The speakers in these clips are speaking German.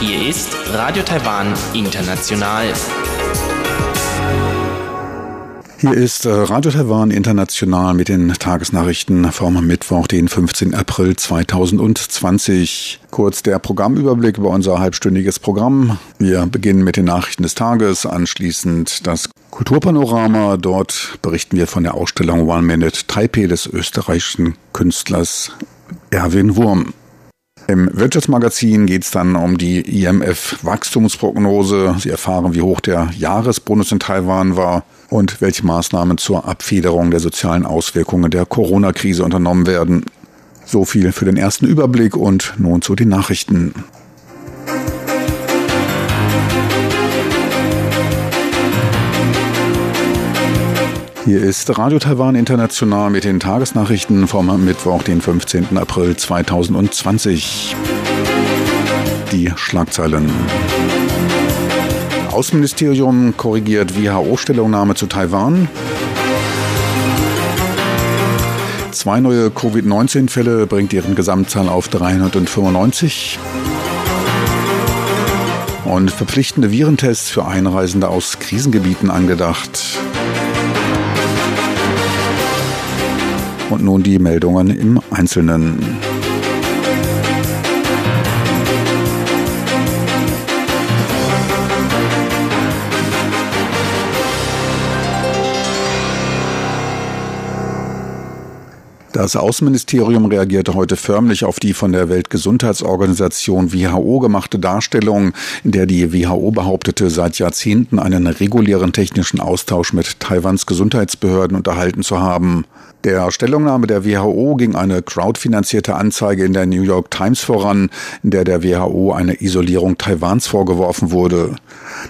Hier ist Radio Taiwan International. Hier ist äh, Radio Taiwan International mit den Tagesnachrichten vom Mittwoch, den 15. April 2020. Kurz der Programmüberblick über unser halbstündiges Programm. Wir beginnen mit den Nachrichten des Tages, anschließend das Kulturpanorama. Dort berichten wir von der Ausstellung One Minute Taipei des österreichischen Künstlers Erwin Wurm. Im Wirtschaftsmagazin geht es dann um die IMF-Wachstumsprognose. Sie erfahren, wie hoch der Jahresbonus in Taiwan war und welche Maßnahmen zur Abfederung der sozialen Auswirkungen der Corona-Krise unternommen werden. So viel für den ersten Überblick und nun zu den Nachrichten. Hier ist Radio Taiwan International mit den Tagesnachrichten vom Mittwoch, den 15. April 2020. Die Schlagzeilen. Außenministerium korrigiert WHO-Stellungnahme zu Taiwan. Zwei neue Covid-19-Fälle bringt ihren Gesamtzahl auf 395. Und verpflichtende Virentests für Einreisende aus Krisengebieten angedacht. Und nun die Meldungen im Einzelnen. Das Außenministerium reagierte heute förmlich auf die von der Weltgesundheitsorganisation WHO gemachte Darstellung, in der die WHO behauptete, seit Jahrzehnten einen regulären technischen Austausch mit Taiwans Gesundheitsbehörden unterhalten zu haben. Der Stellungnahme der WHO ging eine crowdfinanzierte Anzeige in der New York Times voran, in der der WHO eine Isolierung Taiwans vorgeworfen wurde.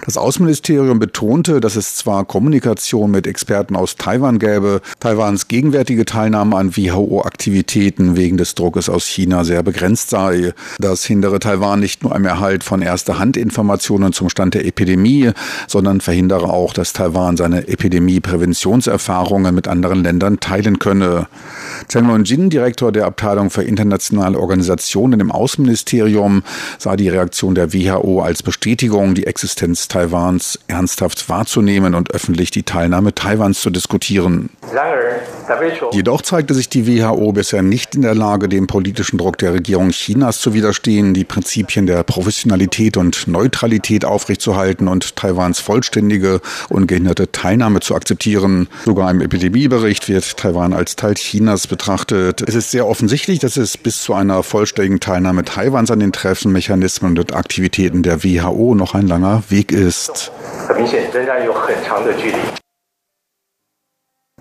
Das Außenministerium betonte, dass es zwar Kommunikation mit Experten aus Taiwan gäbe, Taiwans gegenwärtige Teilnahme an WHO-Aktivitäten wegen des Druckes aus China sehr begrenzt sei. Das hindere Taiwan nicht nur am Erhalt von erster Hand Informationen zum Stand der Epidemie, sondern verhindere auch, dass Taiwan seine Epidemiepräventionserfahrungen mit anderen Ländern teilen könne. Cheng Lon-jin, Direktor der Abteilung für internationale Organisationen im Außenministerium, sah die Reaktion der WHO als Bestätigung, die Existenz Taiwans ernsthaft wahrzunehmen und öffentlich die Teilnahme Taiwans zu diskutieren. Jedoch zeigte sich die WHO bisher nicht in der Lage, dem politischen Druck der Regierung Chinas zu widerstehen, die Prinzipien der Professionalität und Neutralität aufrechtzuerhalten und Taiwans vollständige, ungehinderte Teilnahme zu akzeptieren. Sogar im Epidemiebericht wird Taiwan als Teil Chinas betrachtet. Es ist sehr offensichtlich, dass es bis zu einer vollständigen Teilnahme Taiwans an den Treffen, Mechanismen und Aktivitäten der WHO noch ein langer Weg ist.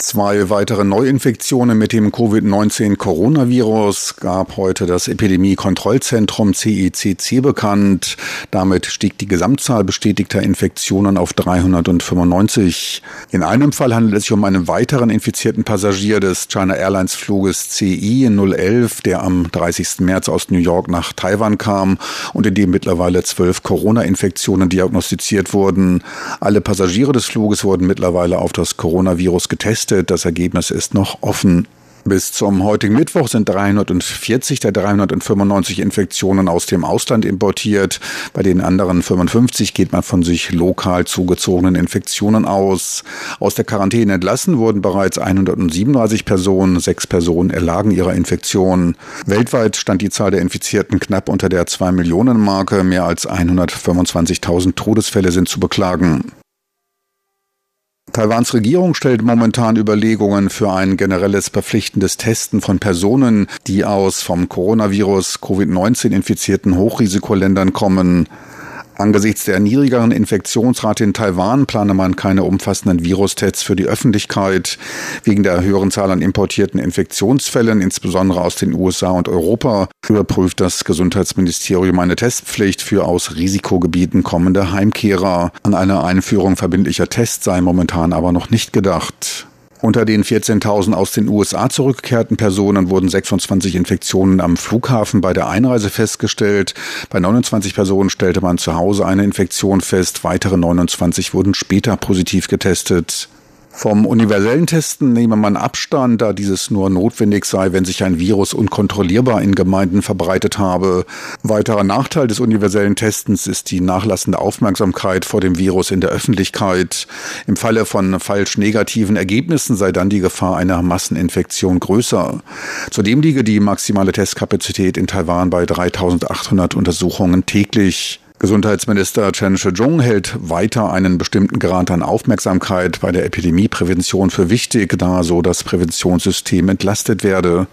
Zwei weitere Neuinfektionen mit dem Covid-19-Coronavirus gab heute das Epidemie-Kontrollzentrum CECC bekannt. Damit stieg die Gesamtzahl bestätigter Infektionen auf 395. In einem Fall handelt es sich um einen weiteren infizierten Passagier des China Airlines Fluges CI 011, der am 30. März aus New York nach Taiwan kam und in dem mittlerweile zwölf Corona-Infektionen diagnostiziert wurden. Alle Passagiere des Fluges wurden mittlerweile auf das Coronavirus getestet getestet. Das Ergebnis ist noch offen. Bis zum heutigen Mittwoch sind 340 der 395 Infektionen aus dem Ausland importiert. Bei den anderen 55 geht man von sich lokal zugezogenen Infektionen aus. Aus der Quarantäne entlassen wurden bereits 137 Personen. Sechs Personen erlagen ihrer Infektion. Weltweit stand die Zahl der Infizierten knapp unter der 2 Millionen Marke. Mehr als 125.000 Todesfälle sind zu beklagen. Taiwans Regierung stellt momentan Überlegungen für ein generelles verpflichtendes Testen von Personen, die aus vom Coronavirus Covid-19 infizierten Hochrisikoländern kommen. Angesichts der niedrigeren Infektionsrate in Taiwan plane man keine umfassenden Virustests für die Öffentlichkeit. Wegen der höheren Zahl an importierten Infektionsfällen, insbesondere aus den USA und Europa, überprüft das Gesundheitsministerium eine Testpflicht für aus Risikogebieten kommende Heimkehrer. An eine Einführung verbindlicher Tests sei momentan aber noch nicht gedacht. Unter den 14.000 aus den USA zurückgekehrten Personen wurden 26 Infektionen am Flughafen bei der Einreise festgestellt. Bei 29 Personen stellte man zu Hause eine Infektion fest. Weitere 29 wurden später positiv getestet. Vom universellen Testen nehme man Abstand, da dieses nur notwendig sei, wenn sich ein Virus unkontrollierbar in Gemeinden verbreitet habe. Weiterer Nachteil des universellen Testens ist die nachlassende Aufmerksamkeit vor dem Virus in der Öffentlichkeit. Im Falle von falsch negativen Ergebnissen sei dann die Gefahr einer Masseninfektion größer. Zudem liege die maximale Testkapazität in Taiwan bei 3800 Untersuchungen täglich. Gesundheitsminister Chen Shih-chung hält weiter einen bestimmten Grad an Aufmerksamkeit bei der Epidemieprävention für wichtig, da so das Präventionssystem entlastet werde.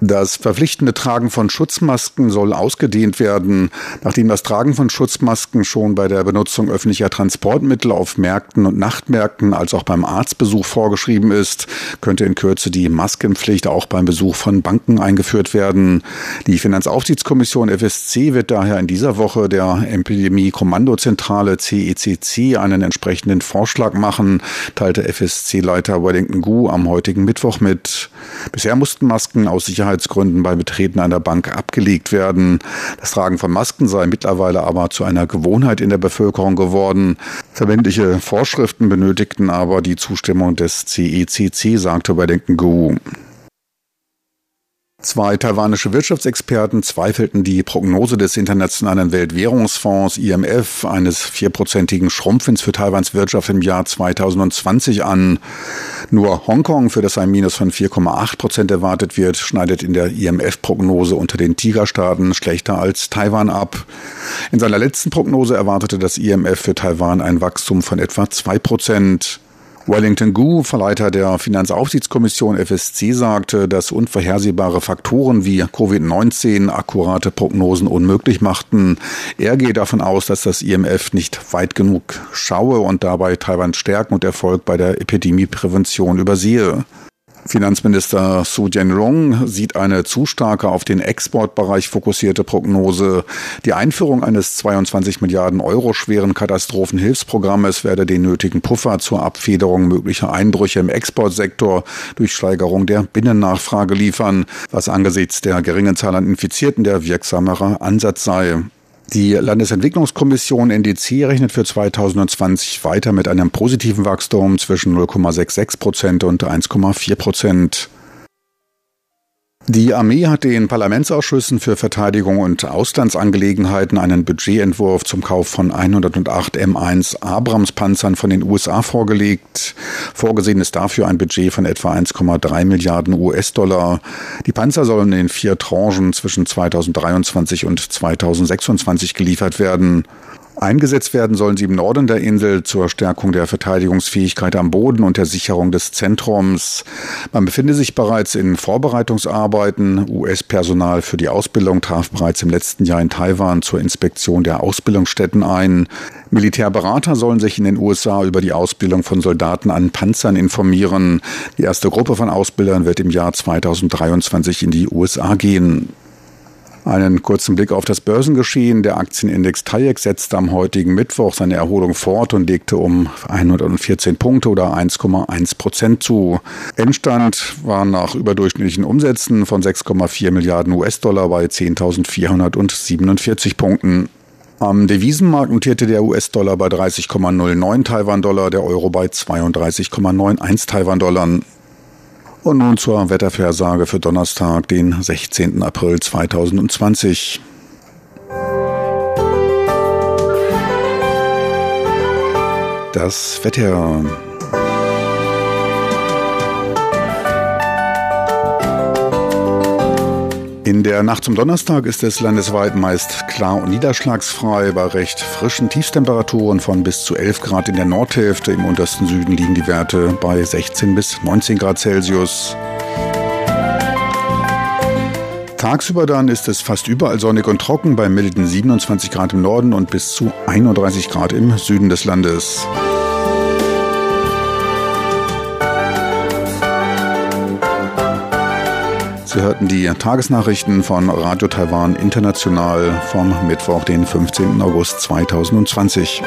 Das verpflichtende Tragen von Schutzmasken soll ausgedehnt werden. Nachdem das Tragen von Schutzmasken schon bei der Benutzung öffentlicher Transportmittel auf Märkten und Nachtmärkten als auch beim Arztbesuch vorgeschrieben ist, könnte in Kürze die Maskenpflicht auch beim Besuch von Banken eingeführt werden. Die Finanzaufsichtskommission FSC wird daher in dieser Woche der Epidemie-Kommandozentrale CECC einen entsprechenden Vorschlag machen, teilte FSC-Leiter Wellington Gu am heutigen Mittwoch mit. Bisher mussten Masken aus Sicherheit Sicherheitsgründen beim Betreten einer Bank abgelegt werden. Das Tragen von Masken sei mittlerweile aber zu einer Gewohnheit in der Bevölkerung geworden. Verbindliche Vorschriften benötigten aber die Zustimmung des CECC, sagte bei Denken Gu. Zwei taiwanische Wirtschaftsexperten zweifelten die Prognose des Internationalen Weltwährungsfonds IMF eines vierprozentigen Schrumpfens für Taiwans Wirtschaft im Jahr 2020 an. Nur Hongkong, für das ein Minus von 4,8 Prozent erwartet wird, schneidet in der IMF-Prognose unter den Tigerstaaten schlechter als Taiwan ab. In seiner letzten Prognose erwartete das IMF für Taiwan ein Wachstum von etwa zwei Prozent. Wellington Gu, Verleiter der Finanzaufsichtskommission FSC, sagte, dass unvorhersehbare Faktoren wie Covid-19 akkurate Prognosen unmöglich machten. Er gehe davon aus, dass das IMF nicht weit genug schaue und dabei Taiwans Stärken und Erfolg bei der Epidemieprävention übersehe. Finanzminister Su Jianrong sieht eine zu starke auf den Exportbereich fokussierte Prognose. Die Einführung eines 22 Milliarden Euro schweren Katastrophenhilfsprogrammes werde den nötigen Puffer zur Abfederung möglicher Einbrüche im Exportsektor durch Steigerung der Binnennachfrage liefern, was angesichts der geringen Zahl an Infizierten der wirksamere Ansatz sei. Die Landesentwicklungskommission NDC rechnet für 2020 weiter mit einem positiven Wachstum zwischen 0,66 Prozent und 1,4 Prozent. Die Armee hat den Parlamentsausschüssen für Verteidigung und Auslandsangelegenheiten einen Budgetentwurf zum Kauf von 108 M1 Abrams-Panzern von den USA vorgelegt. Vorgesehen ist dafür ein Budget von etwa 1,3 Milliarden US-Dollar. Die Panzer sollen in vier Tranchen zwischen 2023 und 2026 geliefert werden. Eingesetzt werden sollen sie im Norden der Insel zur Stärkung der Verteidigungsfähigkeit am Boden und der Sicherung des Zentrums. Man befinde sich bereits in Vorbereitungsarbeiten. US-Personal für die Ausbildung traf bereits im letzten Jahr in Taiwan zur Inspektion der Ausbildungsstätten ein. Militärberater sollen sich in den USA über die Ausbildung von Soldaten an Panzern informieren. Die erste Gruppe von Ausbildern wird im Jahr 2023 in die USA gehen. Einen kurzen Blick auf das Börsengeschehen. Der Aktienindex TAIEX setzte am heutigen Mittwoch seine Erholung fort und legte um 114 Punkte oder 1,1 Prozent zu. Endstand war nach überdurchschnittlichen Umsätzen von 6,4 Milliarden US-Dollar bei 10.447 Punkten. Am Devisenmarkt notierte der US-Dollar bei 30,09 Taiwan-Dollar, der Euro bei 32,91 Taiwan-Dollar. Und nun zur Wettervorhersage für Donnerstag, den 16. April 2020. Das Wetter. In der Nacht zum Donnerstag ist es landesweit meist klar und niederschlagsfrei. Bei recht frischen Tiefstemperaturen von bis zu 11 Grad in der Nordhälfte. Im untersten Süden liegen die Werte bei 16 bis 19 Grad Celsius. Tagsüber dann ist es fast überall sonnig und trocken bei milden 27 Grad im Norden und bis zu 31 Grad im Süden des Landes. Sie hörten die Tagesnachrichten von Radio Taiwan International vom Mittwoch, den 15. August 2020.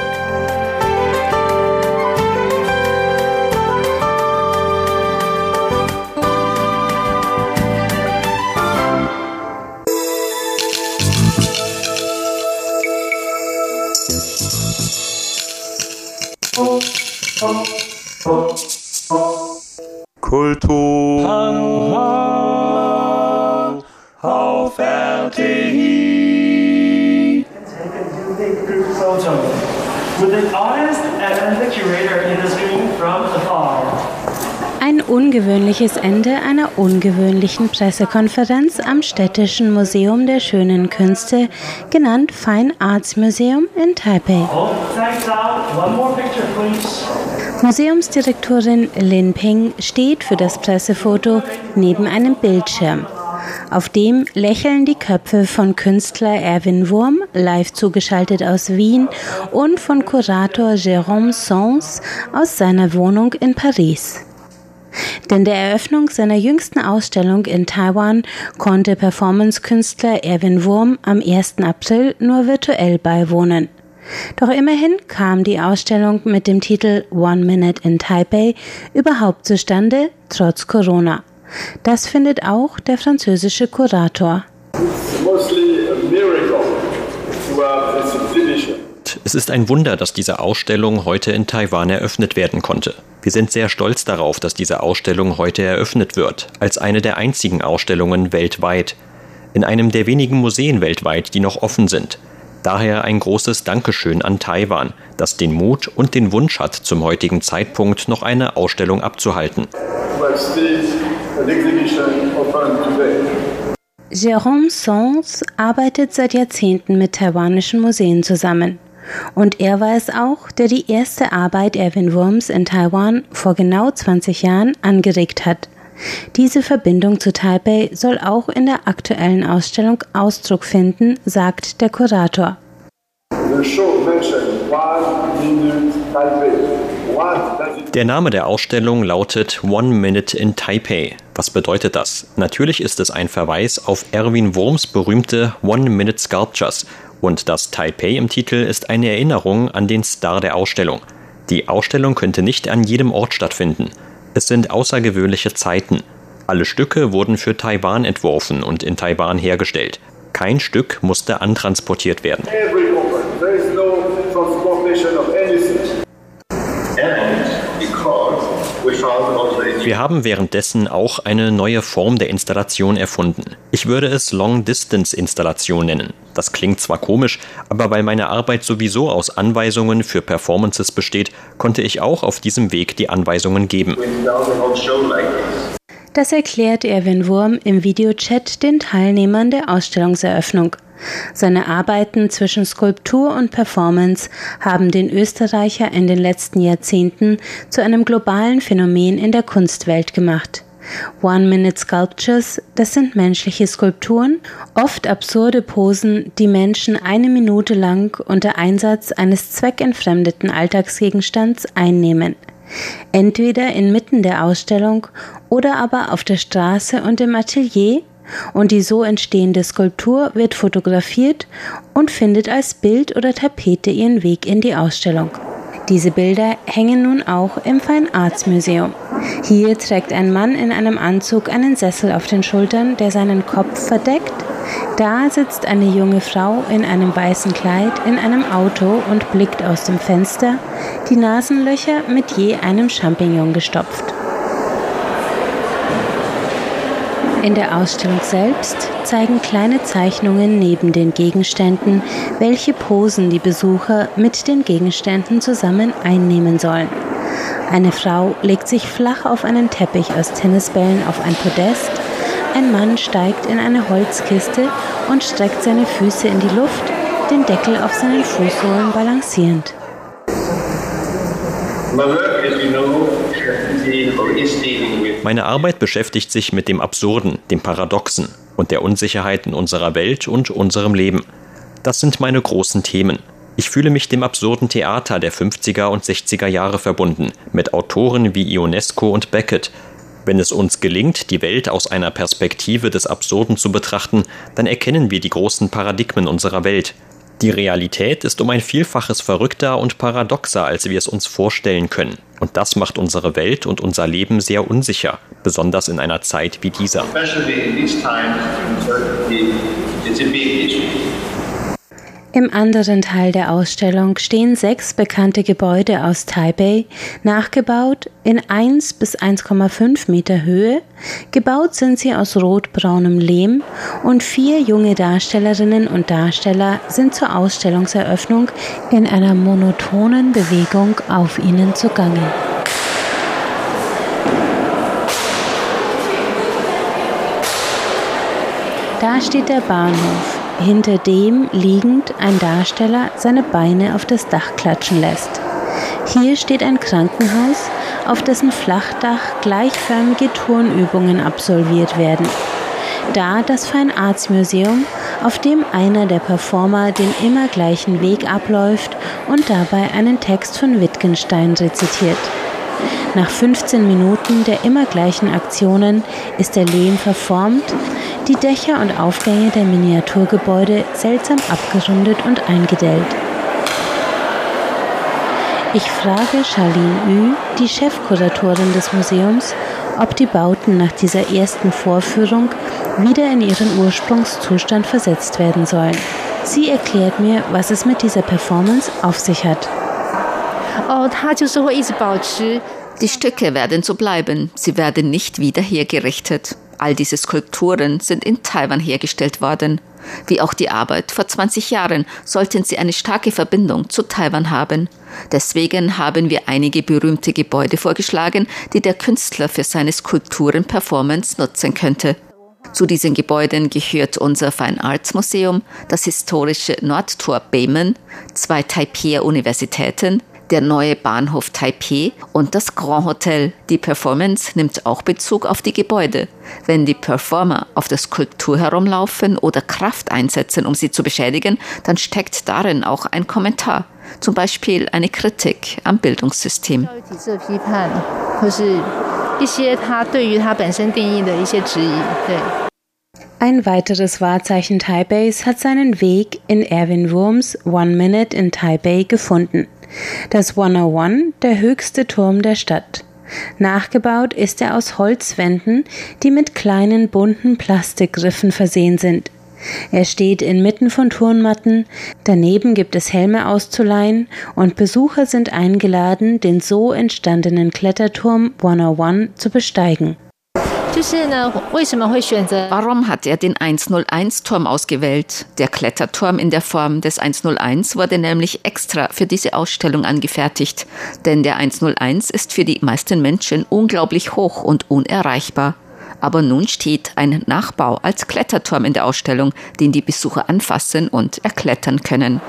ungewöhnliches Ende einer ungewöhnlichen Pressekonferenz am Städtischen Museum der Schönen Künste, genannt Fine Arts Museum in Taipei. Museumsdirektorin Lin Ping steht für das Pressefoto neben einem Bildschirm. Auf dem lächeln die Köpfe von Künstler Erwin Wurm, live zugeschaltet aus Wien, und von Kurator Jérôme Sons aus seiner Wohnung in Paris. Denn der Eröffnung seiner jüngsten Ausstellung in Taiwan konnte Performance-Künstler Erwin Wurm am 1. April nur virtuell beiwohnen. Doch immerhin kam die Ausstellung mit dem Titel One Minute in Taipei überhaupt zustande, trotz Corona. Das findet auch der französische Kurator. Es ist ein Wunder, dass diese Ausstellung heute in Taiwan eröffnet werden konnte. Wir sind sehr stolz darauf, dass diese Ausstellung heute eröffnet wird, als eine der einzigen Ausstellungen weltweit, in einem der wenigen Museen weltweit, die noch offen sind. Daher ein großes Dankeschön an Taiwan, das den Mut und den Wunsch hat, zum heutigen Zeitpunkt noch eine Ausstellung abzuhalten. Jérôme Sons arbeitet seit Jahrzehnten mit taiwanischen Museen zusammen. Und er war es auch, der die erste Arbeit Erwin Wurms in Taiwan vor genau 20 Jahren angeregt hat. Diese Verbindung zu Taipei soll auch in der aktuellen Ausstellung Ausdruck finden, sagt der Kurator. Der Name der Ausstellung lautet One Minute in Taipei. Was bedeutet das? Natürlich ist es ein Verweis auf Erwin Wurms berühmte One Minute Sculptures und das Taipei im Titel ist eine Erinnerung an den Star der Ausstellung. Die Ausstellung könnte nicht an jedem Ort stattfinden. Es sind außergewöhnliche Zeiten. Alle Stücke wurden für Taiwan entworfen und in Taiwan hergestellt. Kein Stück musste antransportiert werden. Wir haben währenddessen auch eine neue Form der Installation erfunden. Ich würde es Long-Distance-Installation nennen. Das klingt zwar komisch, aber weil meine Arbeit sowieso aus Anweisungen für Performances besteht, konnte ich auch auf diesem Weg die Anweisungen geben. Das erklärt Erwin Wurm im Videochat den Teilnehmern der Ausstellungseröffnung. Seine Arbeiten zwischen Skulptur und Performance haben den Österreicher in den letzten Jahrzehnten zu einem globalen Phänomen in der Kunstwelt gemacht. One-Minute Sculptures, das sind menschliche Skulpturen, oft absurde Posen, die Menschen eine Minute lang unter Einsatz eines zweckentfremdeten Alltagsgegenstands einnehmen. Entweder inmitten der Ausstellung oder aber auf der Straße und im Atelier und die so entstehende Skulptur wird fotografiert und findet als Bild oder Tapete ihren Weg in die Ausstellung. Diese Bilder hängen nun auch im Fine Arts Museum. Hier trägt ein Mann in einem Anzug einen Sessel auf den Schultern, der seinen Kopf verdeckt. Da sitzt eine junge Frau in einem weißen Kleid in einem Auto und blickt aus dem Fenster, die Nasenlöcher mit je einem Champignon gestopft. In der Ausstellung selbst zeigen kleine Zeichnungen neben den Gegenständen, welche Posen die Besucher mit den Gegenständen zusammen einnehmen sollen. Eine Frau legt sich flach auf einen Teppich aus Tennisbällen auf ein Podest, ein Mann steigt in eine Holzkiste und streckt seine Füße in die Luft, den Deckel auf seinen Fußsohlen balancierend. Meine Arbeit beschäftigt sich mit dem Absurden, dem Paradoxen und der Unsicherheit in unserer Welt und unserem Leben. Das sind meine großen Themen. Ich fühle mich dem absurden Theater der 50er und 60er Jahre verbunden, mit Autoren wie Ionesco und Beckett. Wenn es uns gelingt, die Welt aus einer Perspektive des Absurden zu betrachten, dann erkennen wir die großen Paradigmen unserer Welt, die Realität ist um ein Vielfaches verrückter und paradoxer, als wir es uns vorstellen können. Und das macht unsere Welt und unser Leben sehr unsicher, besonders in einer Zeit wie dieser. Im anderen Teil der Ausstellung stehen sechs bekannte Gebäude aus Taipei, nachgebaut in 1 bis 1,5 Meter Höhe. Gebaut sind sie aus rotbraunem Lehm und vier junge Darstellerinnen und Darsteller sind zur Ausstellungseröffnung in einer monotonen Bewegung auf ihnen zugange. Da steht der Bahnhof hinter dem liegend ein Darsteller seine Beine auf das Dach klatschen lässt. Hier steht ein Krankenhaus, auf dessen Flachdach gleichförmige Turnübungen absolviert werden. Da das Fine Arts Museum, auf dem einer der Performer den immer gleichen Weg abläuft und dabei einen Text von Wittgenstein rezitiert. Nach 15 Minuten der immer gleichen Aktionen ist der Lehm verformt, die Dächer und Aufgänge der Miniaturgebäude seltsam abgerundet und eingedellt. Ich frage Charlene Yu, die Chefkuratorin des Museums, ob die Bauten nach dieser ersten Vorführung wieder in ihren Ursprungszustand versetzt werden sollen. Sie erklärt mir, was es mit dieser Performance auf sich hat. Oh, die Stücke werden so bleiben, sie werden nicht wieder hergerichtet. All diese Skulpturen sind in Taiwan hergestellt worden. Wie auch die Arbeit vor 20 Jahren sollten sie eine starke Verbindung zu Taiwan haben. Deswegen haben wir einige berühmte Gebäude vorgeschlagen, die der Künstler für seine Skulpturen-Performance nutzen könnte. Zu diesen Gebäuden gehört unser Fine Arts Museum, das historische Nordtor Bemen, zwei Taipei Universitäten, der neue Bahnhof Taipei und das Grand Hotel. Die Performance nimmt auch Bezug auf die Gebäude. Wenn die Performer auf der Skulptur herumlaufen oder Kraft einsetzen, um sie zu beschädigen, dann steckt darin auch ein Kommentar, zum Beispiel eine Kritik am Bildungssystem. Ein weiteres Wahrzeichen Taipeis hat seinen Weg in Erwin Wurms One Minute in Taipei gefunden. Das 101, der höchste Turm der Stadt. Nachgebaut ist er aus Holzwänden, die mit kleinen bunten Plastikgriffen versehen sind. Er steht inmitten von Turnmatten, daneben gibt es Helme auszuleihen und Besucher sind eingeladen, den so entstandenen Kletterturm 101 zu besteigen. Warum hat er den 101-Turm ausgewählt? Der Kletterturm in der Form des 101 wurde nämlich extra für diese Ausstellung angefertigt, denn der 101 ist für die meisten Menschen unglaublich hoch und unerreichbar. Aber nun steht ein Nachbau als Kletterturm in der Ausstellung, den die Besucher anfassen und erklettern können.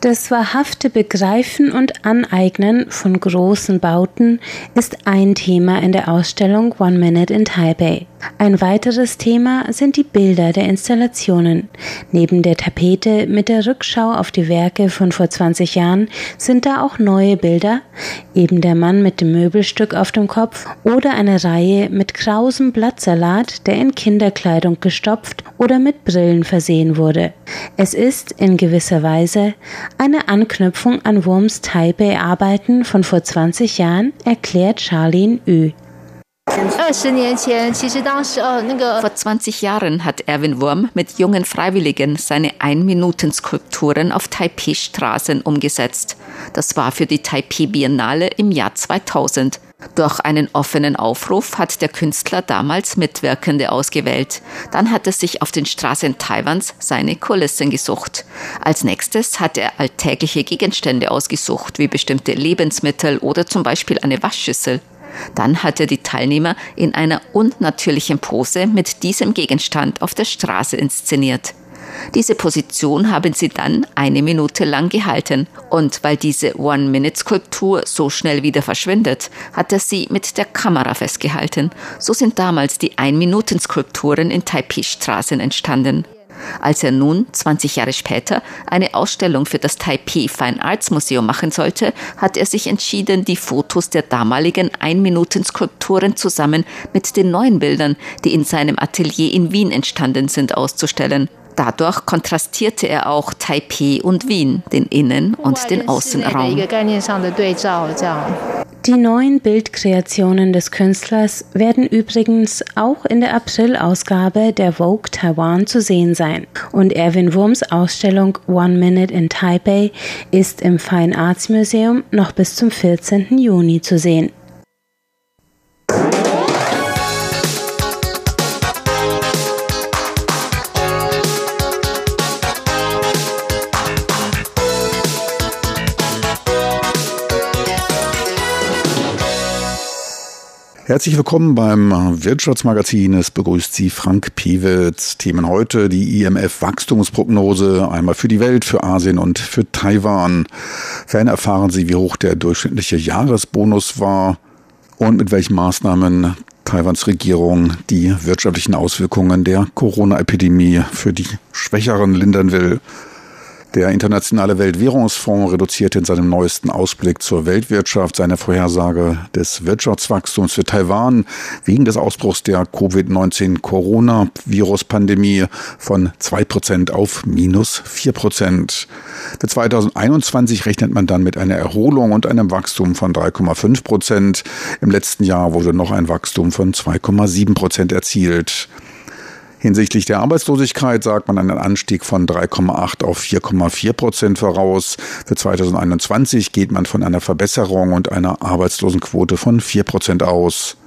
Das wahrhafte Begreifen und Aneignen von großen Bauten ist ein Thema in der Ausstellung One Minute in Taipei. Ein weiteres Thema sind die Bilder der Installationen. Neben der Tapete mit der Rückschau auf die Werke von vor 20 Jahren sind da auch neue Bilder, eben der Mann mit dem Möbelstück auf dem Kopf oder eine Reihe mit krausem Blattsalat, der in Kinderkleidung gestopft oder mit Brillen versehen wurde. Es ist in gewisser Weise eine Anknüpfung an Wurms Taipei-Arbeiten von vor 20 Jahren, erklärt Charlene Yu. Vor 20 Jahren hat Erwin Wurm mit jungen Freiwilligen seine Ein-Minuten-Skulpturen auf Taipei-Straßen umgesetzt. Das war für die Taipei Biennale im Jahr 2000. Durch einen offenen Aufruf hat der Künstler damals Mitwirkende ausgewählt. Dann hat er sich auf den Straßen Taiwans seine Kulissen gesucht. Als nächstes hat er alltägliche Gegenstände ausgesucht, wie bestimmte Lebensmittel oder zum Beispiel eine Waschschüssel. Dann hat er die Teilnehmer in einer unnatürlichen Pose mit diesem Gegenstand auf der Straße inszeniert. Diese Position haben sie dann eine Minute lang gehalten. Und weil diese One-Minute-Skulptur so schnell wieder verschwindet, hat er sie mit der Kamera festgehalten. So sind damals die Ein-Minuten-Skulpturen in Taipei-Straßen entstanden. Als er nun, 20 Jahre später, eine Ausstellung für das Taipei Fine Arts Museum machen sollte, hat er sich entschieden, die Fotos der damaligen Ein-Minuten-Skulpturen zusammen mit den neuen Bildern, die in seinem Atelier in Wien entstanden sind, auszustellen. Dadurch kontrastierte er auch Taipei und Wien, den Innen- und den Außenraum. Die neuen Bildkreationen des Künstlers werden übrigens auch in der April-Ausgabe der Vogue Taiwan zu sehen sein. Und Erwin Wurms Ausstellung One Minute in Taipei ist im Fine Arts Museum noch bis zum 14. Juni zu sehen. Herzlich willkommen beim Wirtschaftsmagazin. Es begrüßt Sie Frank Pewitz. Themen heute die IMF Wachstumsprognose, einmal für die Welt, für Asien und für Taiwan. Ferner erfahren Sie, wie hoch der durchschnittliche Jahresbonus war und mit welchen Maßnahmen Taiwans Regierung die wirtschaftlichen Auswirkungen der Corona-Epidemie für die Schwächeren lindern will. Der Internationale Weltwährungsfonds reduzierte in seinem neuesten Ausblick zur Weltwirtschaft seine Vorhersage des Wirtschaftswachstums für Taiwan wegen des Ausbruchs der Covid-19-Corona-Virus-Pandemie von zwei Prozent auf minus vier Prozent. Für 2021 rechnet man dann mit einer Erholung und einem Wachstum von 3,5 Prozent. Im letzten Jahr wurde noch ein Wachstum von 2,7 Prozent erzielt. Hinsichtlich der Arbeitslosigkeit sagt man einen Anstieg von 3,8 auf 4,4 Prozent voraus. Für 2021 geht man von einer Verbesserung und einer Arbeitslosenquote von 4 Prozent aus.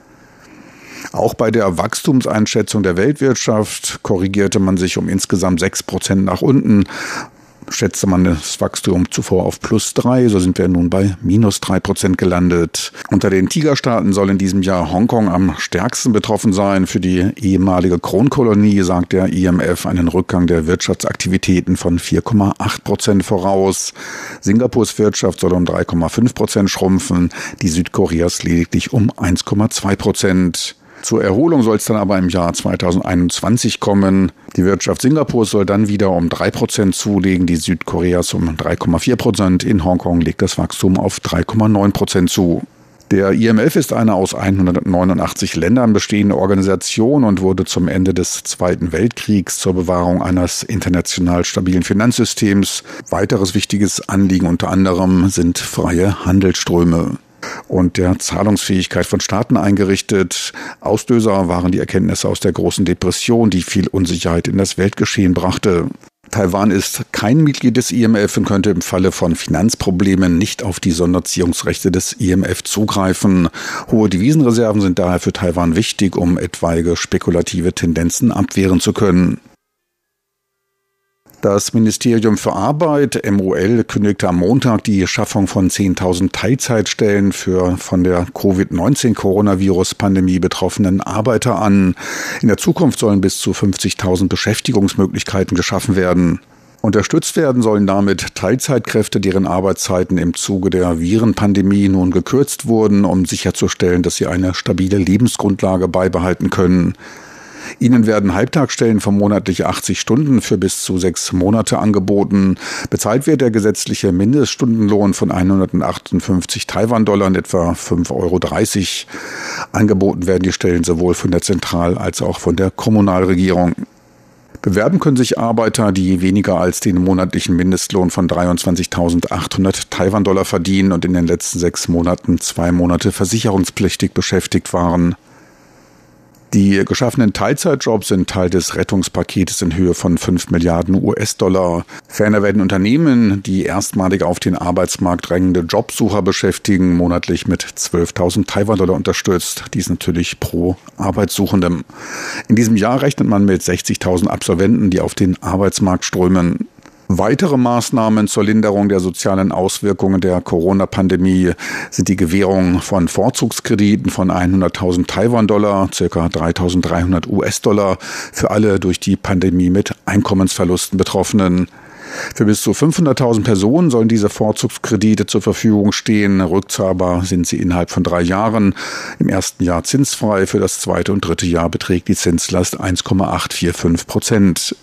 Auch bei der Wachstumseinschätzung der Weltwirtschaft korrigierte man sich um insgesamt 6 Prozent nach unten schätzte man das Wachstum zuvor auf plus drei, so sind wir nun bei minus drei Prozent gelandet. Unter den Tigerstaaten soll in diesem Jahr Hongkong am stärksten betroffen sein. Für die ehemalige Kronkolonie sagt der IMF einen Rückgang der Wirtschaftsaktivitäten von 4,8 Prozent voraus. Singapurs Wirtschaft soll um 3,5 Prozent schrumpfen, die Südkoreas lediglich um 1,2 Prozent. Zur Erholung soll es dann aber im Jahr 2021 kommen. Die Wirtschaft Singapurs soll dann wieder um 3% zulegen, die Südkoreas um 3,4%. In Hongkong legt das Wachstum auf 3,9% zu. Der IMF ist eine aus 189 Ländern bestehende Organisation und wurde zum Ende des Zweiten Weltkriegs zur Bewahrung eines international stabilen Finanzsystems. Weiteres wichtiges Anliegen unter anderem sind freie Handelsströme und der Zahlungsfähigkeit von Staaten eingerichtet. Auslöser waren die Erkenntnisse aus der großen Depression, die viel Unsicherheit in das Weltgeschehen brachte. Taiwan ist kein Mitglied des IMF und könnte im Falle von Finanzproblemen nicht auf die Sonderziehungsrechte des IMF zugreifen. Hohe Devisenreserven sind daher für Taiwan wichtig, um etwaige spekulative Tendenzen abwehren zu können. Das Ministerium für Arbeit, MOL, kündigte am Montag die Schaffung von 10.000 Teilzeitstellen für von der Covid-19-Coronavirus-Pandemie betroffenen Arbeiter an. In der Zukunft sollen bis zu 50.000 Beschäftigungsmöglichkeiten geschaffen werden. Unterstützt werden sollen damit Teilzeitkräfte, deren Arbeitszeiten im Zuge der Virenpandemie nun gekürzt wurden, um sicherzustellen, dass sie eine stabile Lebensgrundlage beibehalten können. Ihnen werden Halbtagsstellen von monatlich 80 Stunden für bis zu sechs Monate angeboten. Bezahlt wird der gesetzliche Mindeststundenlohn von 158 Taiwan-Dollar, etwa 5,30 Euro. Angeboten werden die Stellen sowohl von der Zentral- als auch von der Kommunalregierung. Bewerben können sich Arbeiter, die weniger als den monatlichen Mindestlohn von 23.800 Taiwan-Dollar verdienen und in den letzten sechs Monaten zwei Monate versicherungspflichtig beschäftigt waren. Die geschaffenen Teilzeitjobs sind Teil des Rettungspaketes in Höhe von 5 Milliarden US-Dollar. Ferner werden Unternehmen, die erstmalig auf den Arbeitsmarkt drängende Jobsucher beschäftigen, monatlich mit 12.000 Taiwan-Dollar unterstützt. Dies natürlich pro Arbeitssuchendem. In diesem Jahr rechnet man mit 60.000 Absolventen, die auf den Arbeitsmarkt strömen. Weitere Maßnahmen zur Linderung der sozialen Auswirkungen der Corona-Pandemie sind die Gewährung von Vorzugskrediten von 100.000 Taiwan-Dollar, ca. 3.300 US-Dollar für alle durch die Pandemie mit Einkommensverlusten Betroffenen. Für bis zu 500.000 Personen sollen diese Vorzugskredite zur Verfügung stehen. Rückzahlbar sind sie innerhalb von drei Jahren. Im ersten Jahr zinsfrei. Für das zweite und dritte Jahr beträgt die Zinslast 1,845 Prozent.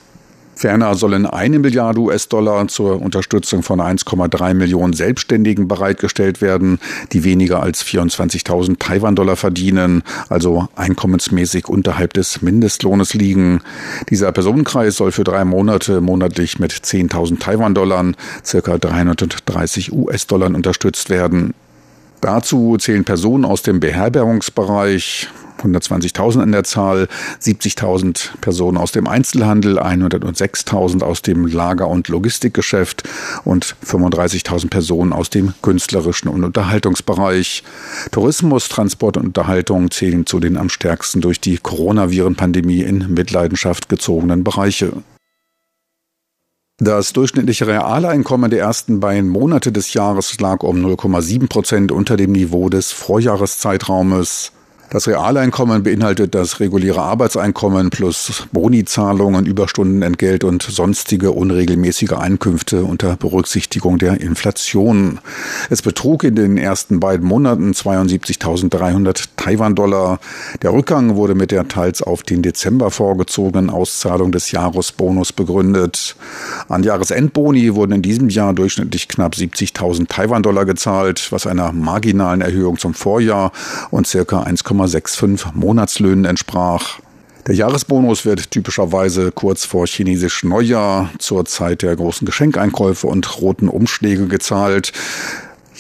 Ferner sollen eine Milliarde US-Dollar zur Unterstützung von 1,3 Millionen Selbstständigen bereitgestellt werden, die weniger als 24.000 Taiwan-Dollar verdienen, also einkommensmäßig unterhalb des Mindestlohnes liegen. Dieser Personenkreis soll für drei Monate monatlich mit 10.000 Taiwan-Dollar, circa 330 US-Dollar unterstützt werden. Dazu zählen Personen aus dem Beherbergungsbereich, 120.000 an der Zahl, 70.000 Personen aus dem Einzelhandel, 106.000 aus dem Lager- und Logistikgeschäft und 35.000 Personen aus dem künstlerischen und Unterhaltungsbereich. Tourismus, Transport und Unterhaltung zählen zu den am stärksten durch die Coronaviren-Pandemie in Mitleidenschaft gezogenen Bereiche. Das durchschnittliche Realeinkommen der ersten beiden Monate des Jahres lag um 0,7 Prozent unter dem Niveau des Vorjahreszeitraumes. Das Realeinkommen beinhaltet das reguläre Arbeitseinkommen plus Bonizahlungen, Überstundenentgelt und sonstige unregelmäßige Einkünfte unter Berücksichtigung der Inflation. Es betrug in den ersten beiden Monaten 72.300 Taiwan-Dollar. Der Rückgang wurde mit der teils auf den Dezember vorgezogenen Auszahlung des Jahresbonus begründet. An Jahresendboni wurden in diesem Jahr durchschnittlich knapp 70.000 Taiwan-Dollar gezahlt, was einer marginalen Erhöhung zum Vorjahr und circa 1, 1,65 Monatslöhnen entsprach. Der Jahresbonus wird typischerweise kurz vor chinesisch Neujahr zur Zeit der großen Geschenkeinkäufe und roten Umschläge gezahlt.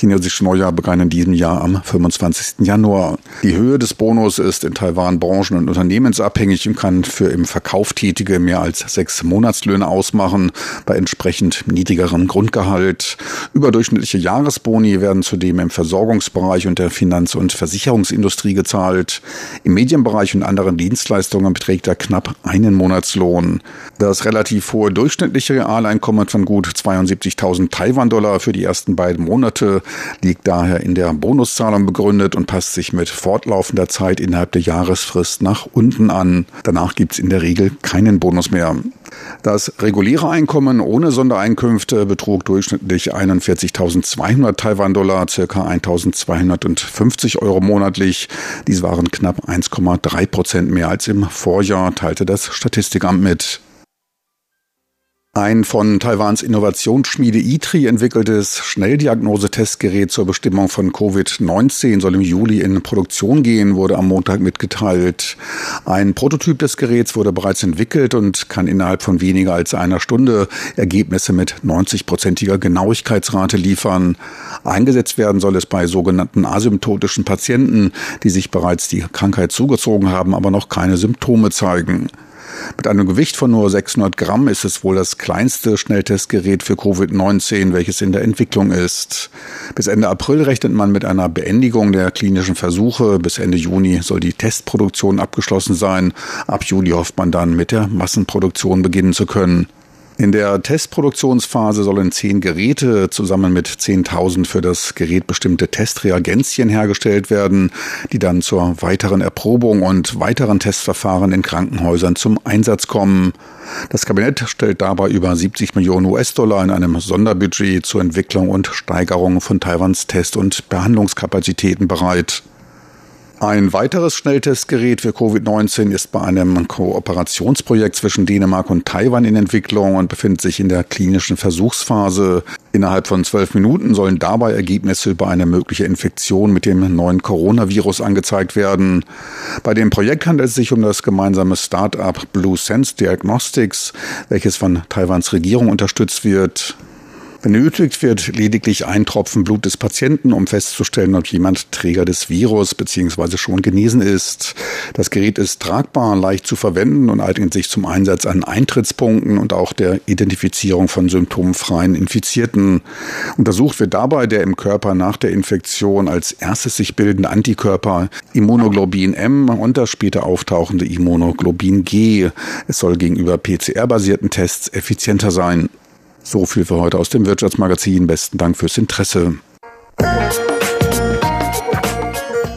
Chinesische Neujahr begann in diesem Jahr am 25. Januar. Die Höhe des Bonus ist in Taiwan branchen- und unternehmensabhängig und kann für im Verkauf Tätige mehr als sechs Monatslöhne ausmachen, bei entsprechend niedrigerem Grundgehalt. Überdurchschnittliche Jahresboni werden zudem im Versorgungsbereich und der Finanz- und Versicherungsindustrie gezahlt. Im Medienbereich und anderen Dienstleistungen beträgt er knapp einen Monatslohn. Das relativ hohe durchschnittliche Realeinkommen von gut 72.000 Taiwan-Dollar für die ersten beiden Monate liegt daher in der Bonuszahlung begründet und passt sich mit fortlaufender Zeit innerhalb der Jahresfrist nach unten an. Danach gibt es in der Regel keinen Bonus mehr. Das reguläre Einkommen ohne Sondereinkünfte betrug durchschnittlich 41.200 Taiwan-Dollar, circa 1.250 Euro monatlich. Dies waren knapp 1,3 Prozent mehr als im Vorjahr, teilte das Statistikamt mit. Ein von Taiwans Innovationsschmiede ITRI entwickeltes Schnelldiagnosetestgerät zur Bestimmung von Covid-19 soll im Juli in Produktion gehen, wurde am Montag mitgeteilt. Ein Prototyp des Geräts wurde bereits entwickelt und kann innerhalb von weniger als einer Stunde Ergebnisse mit 90-prozentiger Genauigkeitsrate liefern. Eingesetzt werden soll es bei sogenannten asymptotischen Patienten, die sich bereits die Krankheit zugezogen haben, aber noch keine Symptome zeigen. Mit einem Gewicht von nur 600 Gramm ist es wohl das kleinste Schnelltestgerät für Covid-19, welches in der Entwicklung ist. Bis Ende April rechnet man mit einer Beendigung der klinischen Versuche. Bis Ende Juni soll die Testproduktion abgeschlossen sein. Ab Juli hofft man dann mit der Massenproduktion beginnen zu können. In der Testproduktionsphase sollen zehn Geräte zusammen mit 10.000 für das Gerät bestimmte Testreagenzien hergestellt werden, die dann zur weiteren Erprobung und weiteren Testverfahren in Krankenhäusern zum Einsatz kommen. Das Kabinett stellt dabei über 70 Millionen US-Dollar in einem Sonderbudget zur Entwicklung und Steigerung von Taiwans Test- und Behandlungskapazitäten bereit. Ein weiteres Schnelltestgerät für Covid-19 ist bei einem Kooperationsprojekt zwischen Dänemark und Taiwan in Entwicklung und befindet sich in der klinischen Versuchsphase. Innerhalb von zwölf Minuten sollen dabei Ergebnisse über eine mögliche Infektion mit dem neuen Coronavirus angezeigt werden. Bei dem Projekt handelt es sich um das gemeinsame Start-up Blue Sense Diagnostics, welches von Taiwans Regierung unterstützt wird. Benötigt wird lediglich ein Tropfen Blut des Patienten, um festzustellen, ob jemand Träger des Virus bzw. schon genesen ist. Das Gerät ist tragbar, leicht zu verwenden und eignet sich zum Einsatz an Eintrittspunkten und auch der Identifizierung von symptomfreien Infizierten. Untersucht wird dabei der im Körper nach der Infektion als erstes sich bildende Antikörper Immunoglobin M und das später auftauchende Immunoglobin G. Es soll gegenüber PCR-basierten Tests effizienter sein. So viel für heute aus dem Wirtschaftsmagazin. Besten Dank fürs Interesse.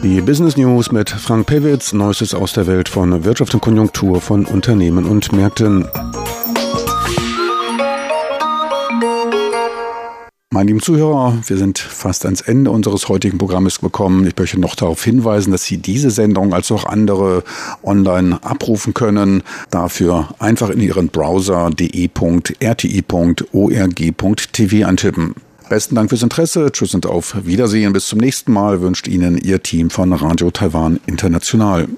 Die Business News mit Frank Pewitz, Neuestes aus der Welt von Wirtschaft und Konjunktur von Unternehmen und Märkten. Meine lieben Zuhörer, wir sind fast ans Ende unseres heutigen Programmes gekommen. Ich möchte noch darauf hinweisen, dass Sie diese Sendung als auch andere online abrufen können. Dafür einfach in Ihren Browser de.rti.org.tv eintippen. Besten Dank fürs Interesse. Tschüss und auf Wiedersehen. Bis zum nächsten Mal wünscht Ihnen Ihr Team von Radio Taiwan International.